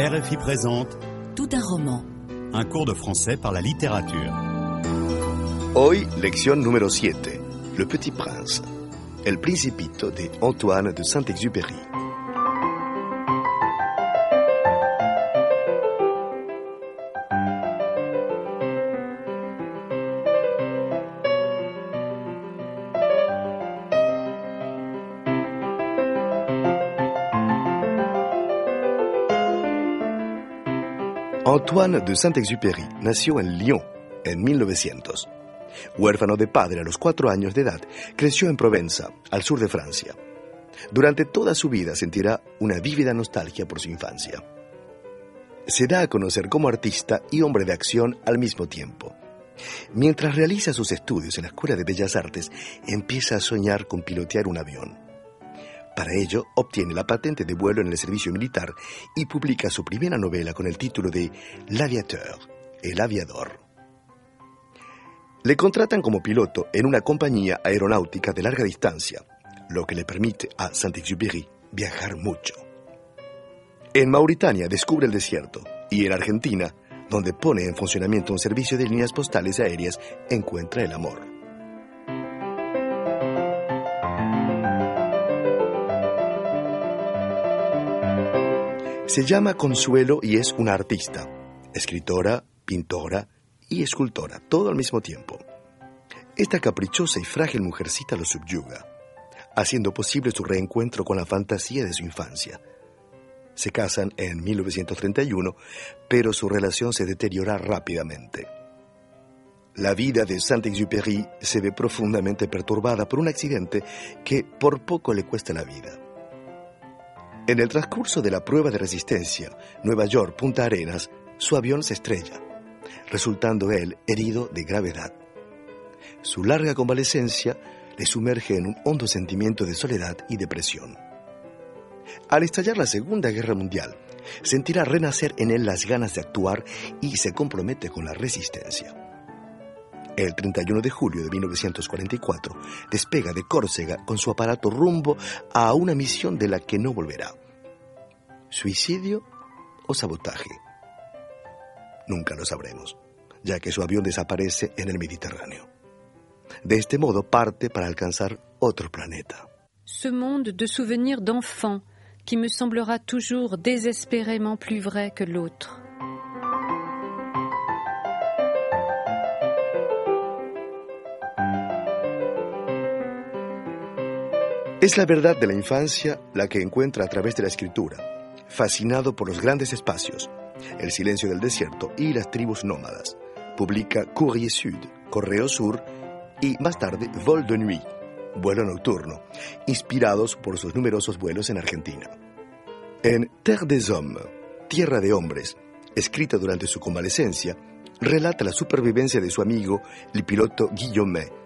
RFI présente Tout un roman. un cours de français par la littérature. Hoy, lección número 7, Le Petit Prince, El Principito de Antoine de Saint-Exupéry. Antoine de Saint-Exupéry nació en Lyon en 1900. Huérfano de padre a los cuatro años de edad, creció en Provenza, al sur de Francia. Durante toda su vida sentirá una vívida nostalgia por su infancia. Se da a conocer como artista y hombre de acción al mismo tiempo. Mientras realiza sus estudios en la Escuela de Bellas Artes, empieza a soñar con pilotear un avión. Para ello, obtiene la patente de vuelo en el servicio militar y publica su primera novela con el título de L'Aviateur, el aviador. Le contratan como piloto en una compañía aeronáutica de larga distancia, lo que le permite a Saint-Exupéry viajar mucho. En Mauritania descubre el desierto y en Argentina, donde pone en funcionamiento un servicio de líneas postales aéreas, encuentra el amor. Se llama Consuelo y es una artista, escritora, pintora y escultora, todo al mismo tiempo. Esta caprichosa y frágil mujercita lo subyuga, haciendo posible su reencuentro con la fantasía de su infancia. Se casan en 1931, pero su relación se deteriora rápidamente. La vida de Saint-Exupéry se ve profundamente perturbada por un accidente que por poco le cuesta la vida. En el transcurso de la prueba de resistencia, Nueva York, Punta Arenas, su avión se estrella, resultando él herido de gravedad. Su larga convalecencia le sumerge en un hondo sentimiento de soledad y depresión. Al estallar la Segunda Guerra Mundial, sentirá renacer en él las ganas de actuar y se compromete con la resistencia. El 31 de julio de 1944 despega de Córcega con su aparato rumbo a una misión de la que no volverá. ¿Suicidio o sabotaje? Nunca lo sabremos, ya que su avión desaparece en el Mediterráneo. De este modo parte para alcanzar otro planeta. Ce monde de souvenirs d'enfants qui me semblera toujours désespérément plus vrai que l'autre. Es la verdad de la infancia la que encuentra a través de la escritura, fascinado por los grandes espacios, el silencio del desierto y las tribus nómadas. Publica Courrier Sud, Correo Sur, y más tarde Vol de Nuit, vuelo nocturno, inspirados por sus numerosos vuelos en Argentina. En Terre des Hommes, Tierra de Hombres, escrita durante su convalecencia, relata la supervivencia de su amigo, el piloto Guillaume,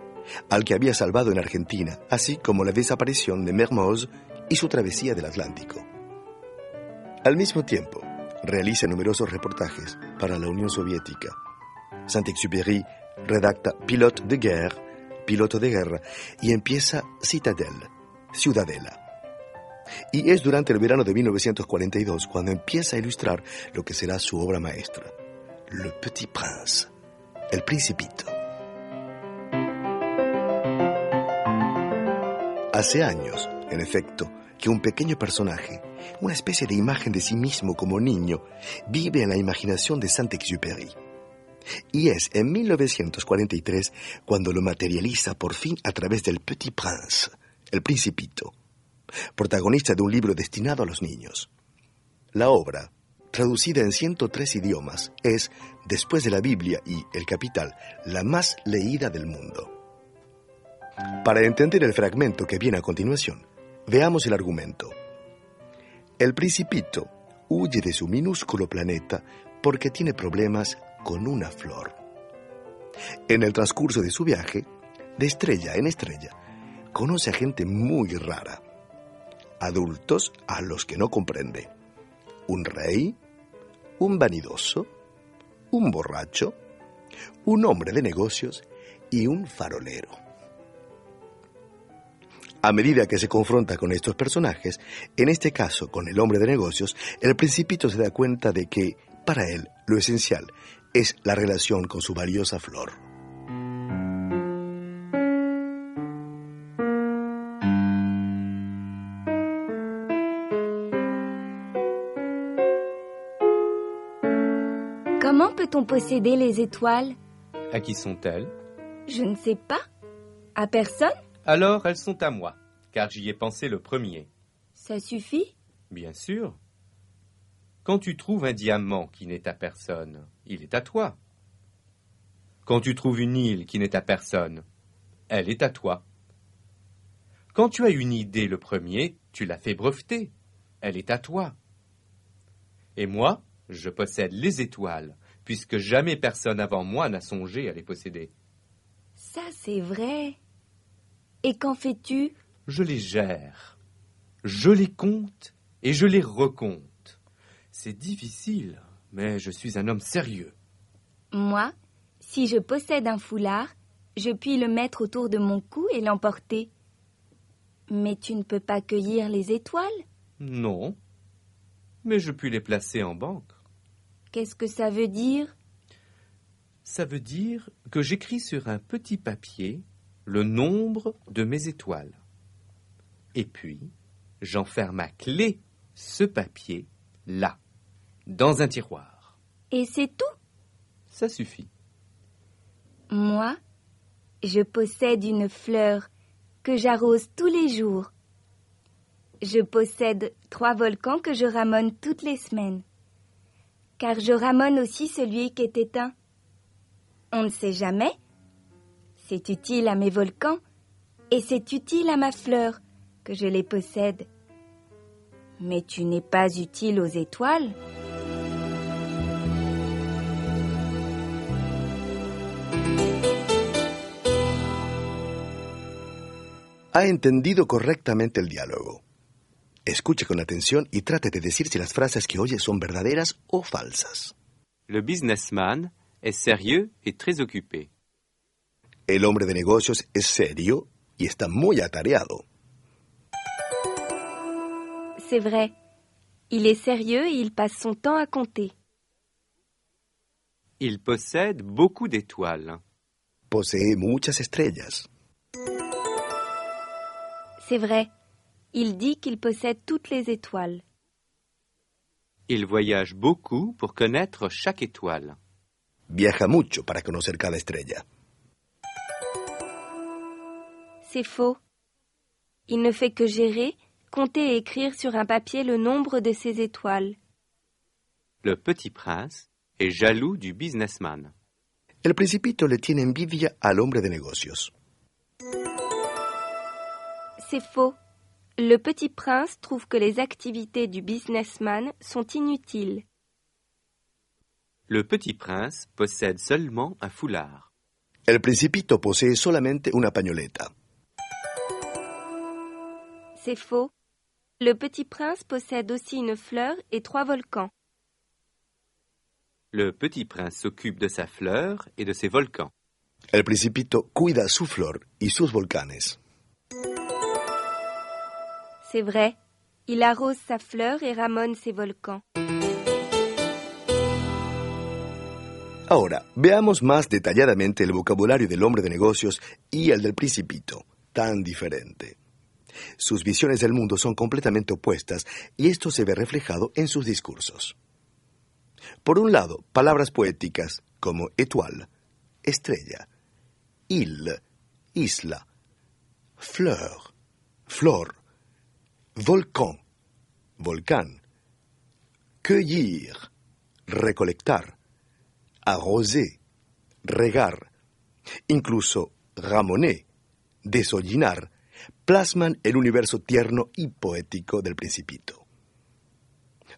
al que había salvado en Argentina, así como la desaparición de Mermoz y su travesía del Atlántico. Al mismo tiempo, realiza numerosos reportajes para la Unión Soviética. Saint-Exupéry redacta Pilote de Guerre, Piloto de Guerra, y empieza Citadelle, Ciudadela. Y es durante el verano de 1942 cuando empieza a ilustrar lo que será su obra maestra, Le Petit Prince, El Principito. Hace años, en efecto, que un pequeño personaje, una especie de imagen de sí mismo como niño, vive en la imaginación de Saint-Exupéry. Y es en 1943 cuando lo materializa por fin a través del Petit Prince, el Principito, protagonista de un libro destinado a los niños. La obra, traducida en 103 idiomas, es, después de la Biblia y El Capital, la más leída del mundo. Para entender el fragmento que viene a continuación, veamos el argumento. El principito huye de su minúsculo planeta porque tiene problemas con una flor. En el transcurso de su viaje, de estrella en estrella, conoce a gente muy rara, adultos a los que no comprende, un rey, un vanidoso, un borracho, un hombre de negocios y un farolero. A medida que se confronta con estos personajes, en este caso con el hombre de negocios, el principito se da cuenta de que, para él, lo esencial es la relación con su valiosa flor. Comment peut-on posséder les étoiles À qui sont-elles Je ne sais pas. À personne Alors elles sont à moi, car j'y ai pensé le premier. Ça suffit? Bien sûr. Quand tu trouves un diamant qui n'est à personne, il est à toi. Quand tu trouves une île qui n'est à personne, elle est à toi. Quand tu as une idée le premier, tu l'as fait breveter. Elle est à toi. Et moi, je possède les étoiles, puisque jamais personne avant moi n'a songé à les posséder. Ça, c'est vrai. Et qu'en fais-tu? Je les gère. Je les compte et je les recompte. C'est difficile, mais je suis un homme sérieux. Moi, si je possède un foulard, je puis le mettre autour de mon cou et l'emporter. Mais tu ne peux pas cueillir les étoiles? Non. Mais je puis les placer en banque. Qu'est-ce que ça veut dire? Ça veut dire que j'écris sur un petit papier le nombre de mes étoiles. Et puis, j'enferme à clé ce papier là, dans un tiroir. Et c'est tout? Ça suffit. Moi, je possède une fleur que j'arrose tous les jours. Je possède trois volcans que je ramone toutes les semaines. Car je ramone aussi celui qui est éteint. On ne sait jamais. C'est utile à mes volcans et c'est utile à ma fleur que je les possède. Mais tu n'es pas utile aux étoiles. Ha entendido correctamente el diálogo. Escuche con atención y trate de decir si las frases que oye son verdaderas o falsas. Le businessman est sérieux et très occupé. El hombre de negocios es serio y está muy atareado. C'est vrai. Il est sérieux et il passe son temps à compter. Il possède beaucoup d'étoiles. Posee muchas estrellas. C'est vrai. Il dit qu'il possède toutes les étoiles. Il voyage beaucoup pour connaître chaque étoile. Viaja mucho para conocer cada estrella. C'est faux. Il ne fait que gérer, compter et écrire sur un papier le nombre de ses étoiles. Le petit prince est jaloux du businessman. El principito le tiene envidia al hombre de negocios. C'est faux. Le petit prince trouve que les activités du businessman sont inutiles. Le petit prince possède seulement un foulard. El principito posee solamente una pañoleta. C'est faux. Le petit prince possède aussi une fleur et trois volcans. Le petit prince s'occupe de sa fleur et de ses volcans. El principito cuida su flor y sus volcanes. C'est vrai. Il arrose sa fleur et ramone ses volcans. Ahora, veamos más detalladamente el vocabulario del hombre de negocios y el del principito, tan diferente. Sus visiones del mundo son completamente opuestas y esto se ve reflejado en sus discursos. Por un lado, palabras poéticas como étoile, estrella, île, isla, fleur, flor, volcán, volcán, cueillir, recolectar, arroser, regar, incluso ramoner, desollinar, plasman el universo tierno y poético del principito.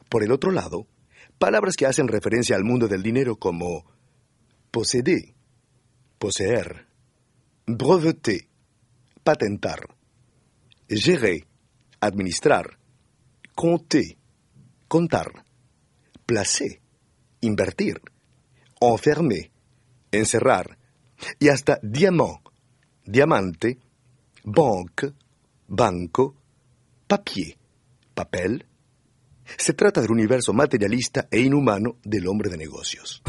Por el otro lado, palabras que hacen referencia al mundo del dinero como posséder, poseer, breveter, patentar, gérer, administrar, compter, contar, placer, invertir, enfermer, encerrar, y hasta diamant, diamante, banque, banco, papier, papel. Se trata del universo materialista e inhumano del hombre de negocios.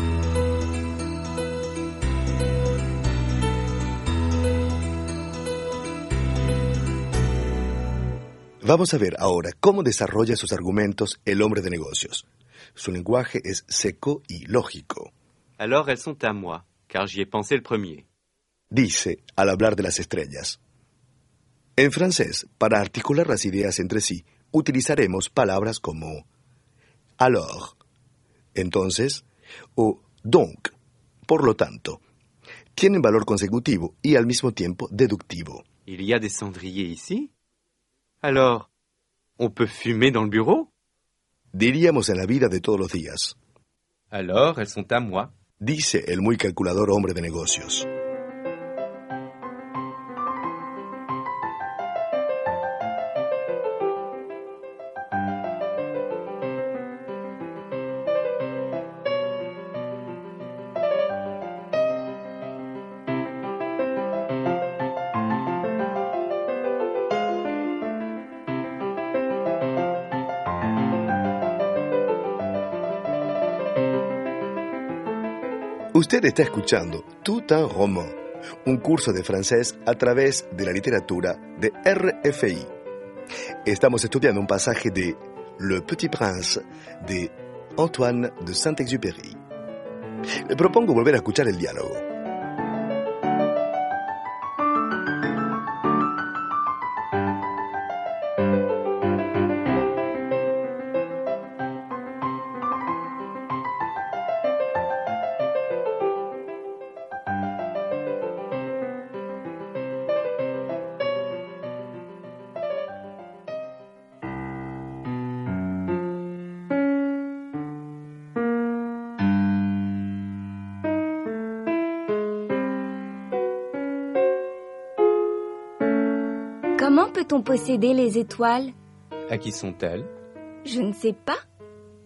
Vamos a ver ahora cómo desarrolla sus argumentos el hombre de negocios. Su lenguaje es seco y lógico. Alors elles sont à moi, car j'y ai pensé le premier. Dice al hablar de las estrellas. En francés, para articular las ideas entre sí, utilizaremos palabras como alors, entonces, o donc, por lo tanto. Tienen valor consecutivo y al mismo tiempo deductivo. Il y a des cendriers ici Alors, on peut fumer dans le bureau Diríamos en la vida de todos los días. Alors elles sont à moi. Dice el muy calculador hombre de negocios. Usted está escuchando Tout un roman, un curso de francés a través de la literatura de RFI. Estamos estudiando un pasaje de Le Petit Prince de Antoine de Saint-Exupéry. Le propongo volver a escuchar el diálogo. Comment peut-on posséder les étoiles? À qui sont-elles? Je ne sais pas.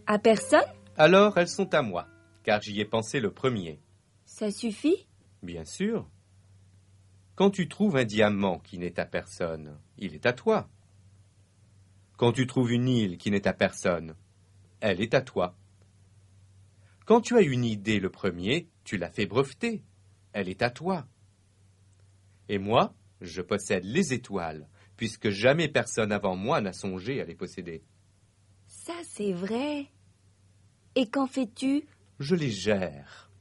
À personne? Alors elles sont à moi, car j'y ai pensé le premier. Ça suffit? Bien sûr. Quand tu trouves un diamant qui n'est à personne, il est à toi. Quand tu trouves une île qui n'est à personne, elle est à toi. Quand tu as une idée le premier, tu l'as fait breveter. Elle est à toi. Et moi, je possède les étoiles, puisque jamais personne avant moi n'a songé à les posséder. Ça, c'est vrai. Et qu'en fais-tu? Je les gère.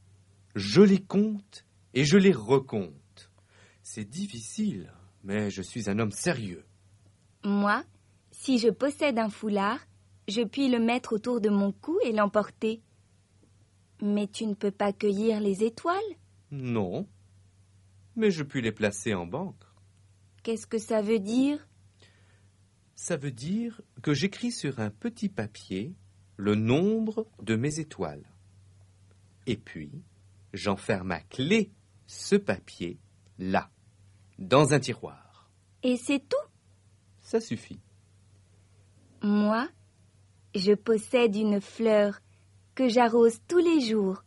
Je les compte et je les recompte. C'est difficile, mais je suis un homme sérieux. Moi, si je possède un foulard, je puis le mettre autour de mon cou et l'emporter. Mais tu ne peux pas cueillir les étoiles? Non, mais je puis les placer en banque. Qu'est-ce que ça veut dire? Ça veut dire que j'écris sur un petit papier le nombre de mes étoiles. Et puis, j'enferme à clé ce papier là, dans un tiroir. Et c'est tout? Ça suffit. Moi, je possède une fleur que j'arrose tous les jours.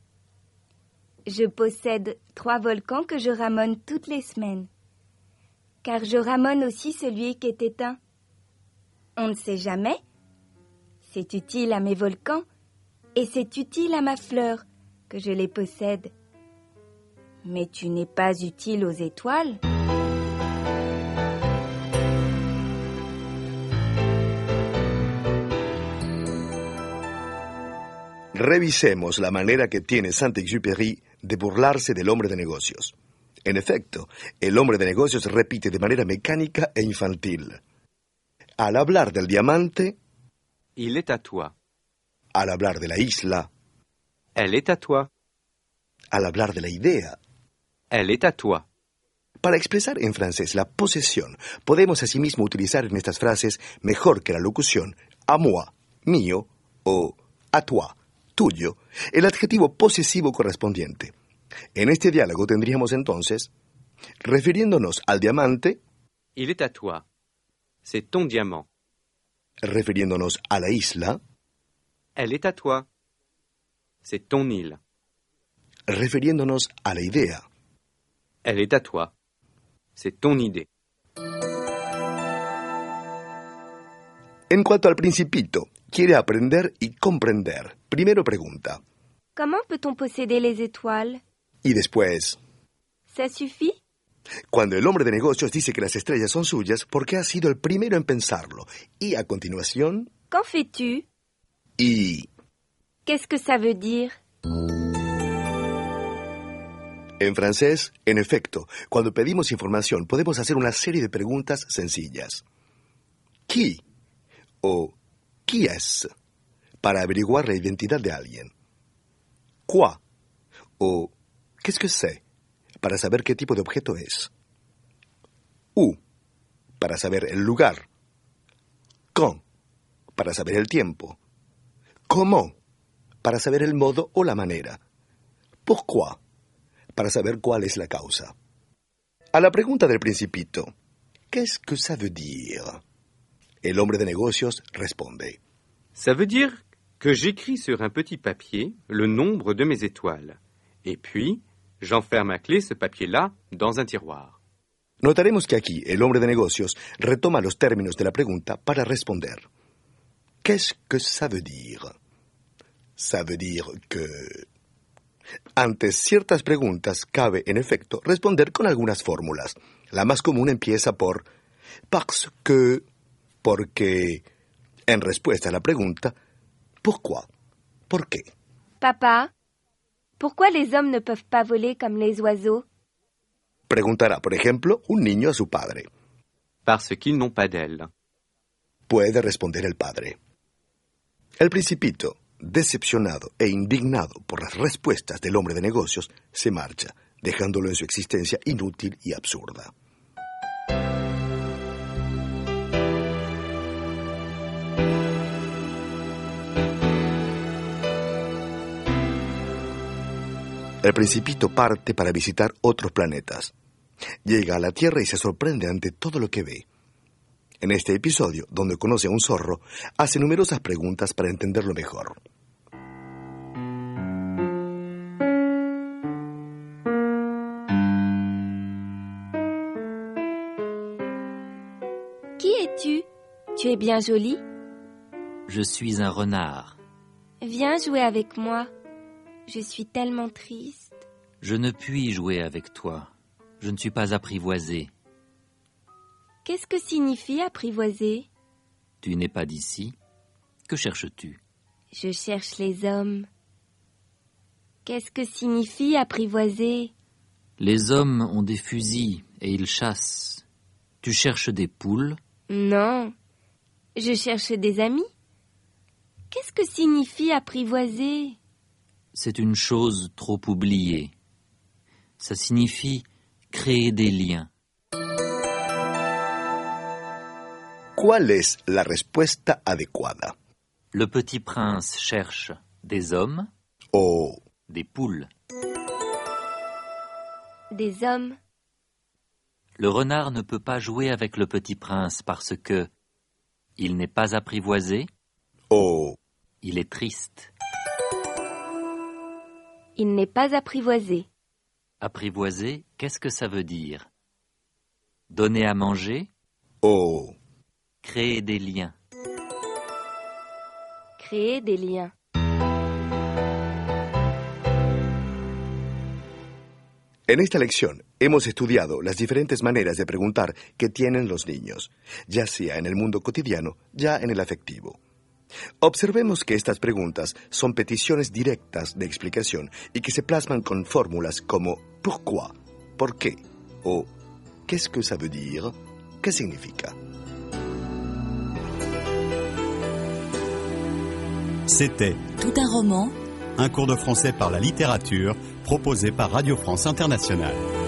Je possède trois volcans que je ramone toutes les semaines. Car je ramone aussi celui qui est éteint. On ne sait jamais. C'est utile à mes volcans et c'est utile à ma fleur que je les possède. Mais tu n'es pas utile aux étoiles. Revisemos la manera que tiene Saint-Exupéry de burlarse del hombre de negocios. En efecto, el hombre de negocios repite de manera mecánica e infantil. Al hablar del diamante, Il est à toi. al hablar de la isla, Elle est à toi. al hablar de la idea, Elle est à toi. Para expresar en francés la posesión, podemos asimismo utilizar en estas frases, mejor que la locución, à moi, mío, o à toi, tuyo, el adjetivo posesivo correspondiente. En este diálogo tendríamos entonces, refiriéndonos al diamante, Il est à toi. C'est ton diamant. refiriéndonos a la isla, Elle est à toi. C'est ton île. refiriéndonos a la idea. Elle est à toi. C'est ton idée. En cuanto al principito, quiere aprender y comprender. Primero pregunta. Comment peut-on posséder les étoiles Y después, Ça suffit cuando el hombre de negocios dice que las estrellas son suyas, porque ha sido el primero en pensarlo. Y a continuación, Qu'en fais-tu y Qu'est-ce que ça veut dire en francés, en efecto, cuando pedimos información podemos hacer una serie de preguntas sencillas. ¿Qui? o ¿qui es? para averiguar la identidad de alguien. ¿Quoi? o ¿qu'est-ce que c'est? para saber qué tipo de objeto es. Où? para saber el lugar. Quand? para saber el tiempo. Comment? para saber el modo o la manera. Pourquoi? para saber cuál es la causa. A la pregunta del principito, ¿quest que ça veut dire? El hombre de negocios responde, Ça veut dire que j'écris sur un petit papier le nombre de mes étoiles. Et puis, j'enferme à clé ce papier-là dans un tiroir. Notaremos que aquí el hombre de negocios retoma los términos de la pregunta para responder. Qu'est-ce que ça veut dire? Ça veut dire que... Ante ciertas preguntas cabe, en efecto, responder con algunas fórmulas. La más común empieza por parce que, porque, en respuesta a la pregunta, pourquoi, ¿por qué? Papa, pourquoi les hommes ne peuvent pas voler comme les oiseaux Preguntará, por ejemplo, un niño a su padre. Parce qu'ils n'ont pas d'ailes. Puede responder el padre. El principito, decepcionado e indignado por las respuestas del hombre de negocios, se marcha, dejándolo en su existencia inútil y absurda. El principito parte para visitar otros planetas. Llega a la Tierra y se sorprende ante todo lo que ve. En este episodio, donde conoce a un zorro, hace numerosas preguntas para entenderlo mejor. Qui es-tu Tu es bien jolie Je suis un renard. Viens jouer avec moi. Je suis tellement triste. Je ne puis jouer avec toi. Je ne suis pas apprivoisé. Qu'est-ce que signifie apprivoiser? Tu n'es pas d'ici. Que cherches-tu? Je cherche les hommes. Qu'est-ce que signifie apprivoiser? Les hommes ont des fusils et ils chassent. Tu cherches des poules? Non. Je cherche des amis. Qu'est-ce que signifie apprivoiser? C'est une chose trop oubliée. Ça signifie créer des liens. ¿Cuál es la respuesta adecuada? Le petit prince cherche des hommes, O des poules. Des hommes. Le renard ne peut pas jouer avec le petit prince parce que il n'est pas apprivoisé, o il est triste. Il n'est pas apprivoisé. Apprivoiser, qu'est-ce que ça veut dire? Donner à manger, o créer des liens. Créer des liens. En esta lección hemos estudiado las diferentes maneras de preguntar que tienen los niños, ya sea en el mundo cotidiano, ya en el afectivo. Observemos que estas preguntas son peticiones directas de explicación y que se plasman con fórmulas como pourquoi, por qué, o qu'est-ce que ça veut dire, qué significa. C'était Tout un roman un cours de français par la littérature proposé par Radio France Internationale.